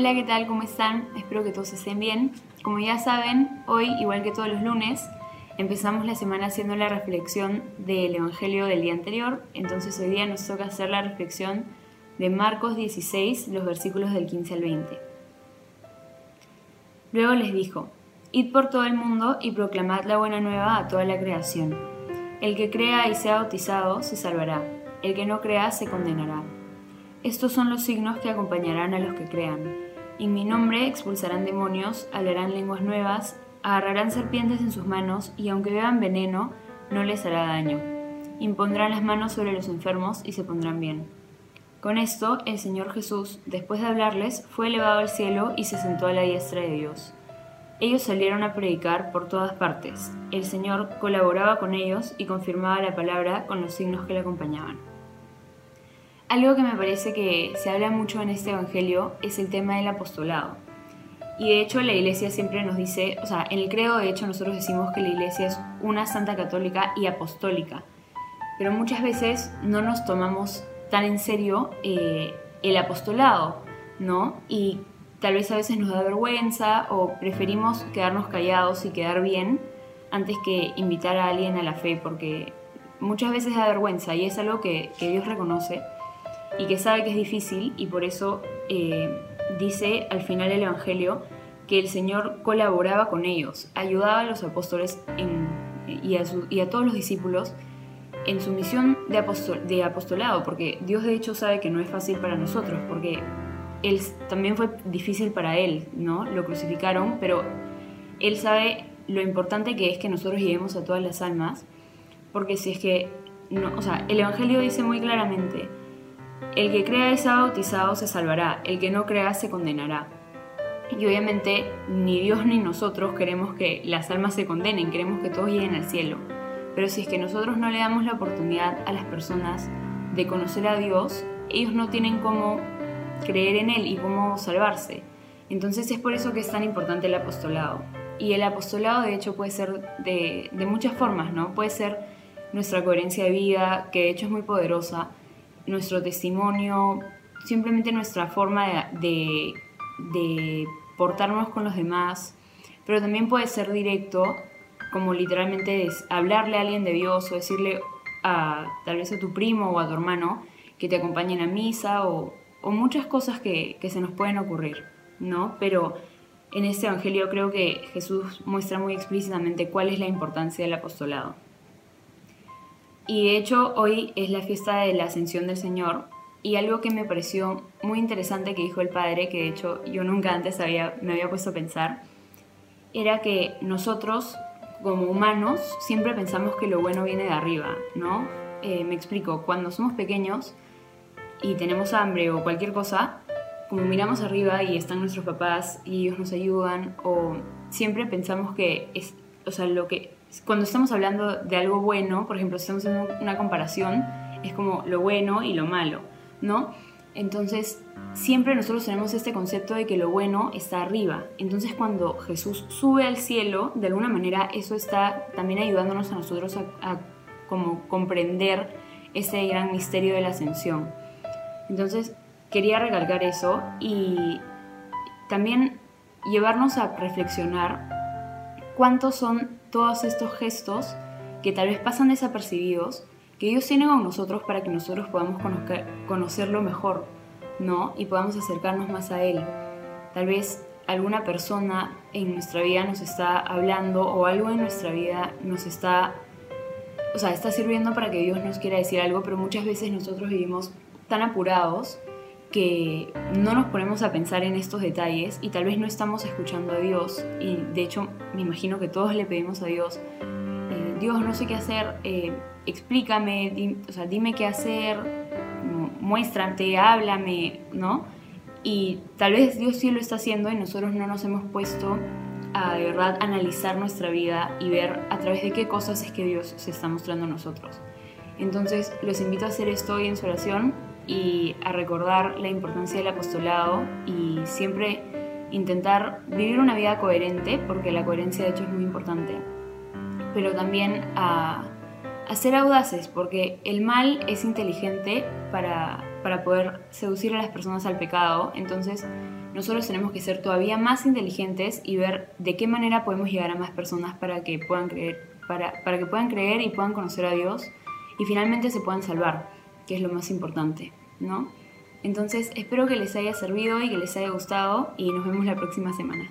Hola, ¿qué tal? ¿Cómo están? Espero que todos estén bien. Como ya saben, hoy, igual que todos los lunes, empezamos la semana haciendo la reflexión del Evangelio del día anterior. Entonces hoy día nos toca hacer la reflexión de Marcos 16, los versículos del 15 al 20. Luego les dijo, Id por todo el mundo y proclamad la buena nueva a toda la creación. El que crea y sea bautizado se salvará, el que no crea se condenará. Estos son los signos que acompañarán a los que crean. En mi nombre expulsarán demonios, hablarán lenguas nuevas, agarrarán serpientes en sus manos y aunque beban veneno, no les hará daño. Impondrán las manos sobre los enfermos y se pondrán bien. Con esto, el Señor Jesús, después de hablarles, fue elevado al cielo y se sentó a la diestra de Dios. Ellos salieron a predicar por todas partes. El Señor colaboraba con ellos y confirmaba la palabra con los signos que le acompañaban. Algo que me parece que se habla mucho en este Evangelio es el tema del apostolado. Y de hecho la iglesia siempre nos dice, o sea, en el credo de hecho nosotros decimos que la iglesia es una santa católica y apostólica. Pero muchas veces no nos tomamos tan en serio eh, el apostolado, ¿no? Y tal vez a veces nos da vergüenza o preferimos quedarnos callados y quedar bien antes que invitar a alguien a la fe, porque muchas veces da vergüenza y es algo que, que Dios reconoce y que sabe que es difícil y por eso eh, dice al final del Evangelio que el Señor colaboraba con ellos, ayudaba a los apóstoles y, a todos los discípulos en su misión de, de apostolado, porque Dios de hecho sabe que no es fácil para nosotros, porque él también fue difícil para él, ¿no? Lo crucificaron, pero él sabe lo importante que es que nosotros lleguemos a todas las almas, porque si es que, no, o sea, el Evangelio dice muy claramente, el que crea y sea bautizado se salvará, el que no crea se condenará. Y obviamente ni Dios ni nosotros queremos que las almas se condenen, queremos que todos lleguen al cielo. Pero si es que nosotros no le damos la oportunidad a las personas de conocer a Dios, ellos no tienen cómo creer en Él y cómo salvarse. Entonces es por eso que es tan importante el apostolado. Y el apostolado de hecho puede ser de, de muchas formas, ¿no? Puede ser nuestra coherencia de vida, que de hecho es muy poderosa, nuestro testimonio, simplemente nuestra forma de, portarnos con los demás, pero también puede ser directo, como literalmente es hablarle a alguien de Dios o decirle a tal vez a tu primo o a tu hermano que te acompañen a misa o, muchas cosas que, que, se nos pueden ocurrir, ¿no? Pero en este Evangelio creo que Jesús muestra muy explícitamente cuál es la importancia del apostolado. Y de hecho hoy es la fiesta de la ascensión del Señor y algo que me pareció muy interesante que dijo el Padre, que de hecho yo nunca antes había, me había puesto a pensar, era que nosotros como humanos siempre pensamos que lo bueno viene de arriba, ¿no? Eh, me explico, cuando somos pequeños y tenemos hambre o cualquier cosa, como miramos arriba y están nuestros papás y ellos nos ayudan, o siempre pensamos que es, o sea, lo que cuando estamos hablando de algo bueno, por ejemplo, estamos haciendo una comparación, es como lo bueno y lo malo, ¿no? Entonces, siempre nosotros tenemos este concepto de que lo bueno está arriba. Entonces, cuando Jesús sube al cielo, de alguna manera eso está también ayudándonos a nosotros a, como comprender ese gran misterio de la ascensión. Entonces, quería recalcar eso y también llevarnos a reflexionar cuántos son todos estos gestos que tal vez pasan desapercibidos, que Dios tiene con nosotros para que nosotros podamos conocerlo mejor, ¿no? Y podamos acercarnos más a Él. Tal vez alguna persona en nuestra vida nos está hablando o algo en nuestra vida nos está, o sea, está sirviendo para que Dios nos quiera decir algo, pero muchas veces nosotros vivimos tan apurados que no nos ponemos a pensar en estos detalles y tal vez no estamos escuchando a Dios y de hecho me imagino que todos le pedimos a Dios, eh, Dios no sé qué hacer, eh, explícame, o sea, dime qué hacer, muéstrate, háblame, ¿no? Y tal vez Dios sí lo está haciendo y nosotros no nos hemos puesto a de verdad analizar nuestra vida y ver a través de qué cosas es que Dios se está mostrando a nosotros. Entonces los invito a hacer esto hoy en su oración y a recordar la importancia del apostolado y siempre intentar vivir una vida coherente, porque la coherencia de hecho es muy importante, pero también a, ser audaces, porque el mal es inteligente para, para poder seducir a las personas al pecado, entonces nosotros tenemos que ser todavía más inteligentes y ver de qué manera podemos llegar a más personas para que puedan creer, para, para que puedan creer y puedan conocer a Dios y finalmente se puedan salvar, que es lo más importante, ¿no? Entonces espero que les haya servido y que les haya gustado y nos vemos la próxima semana.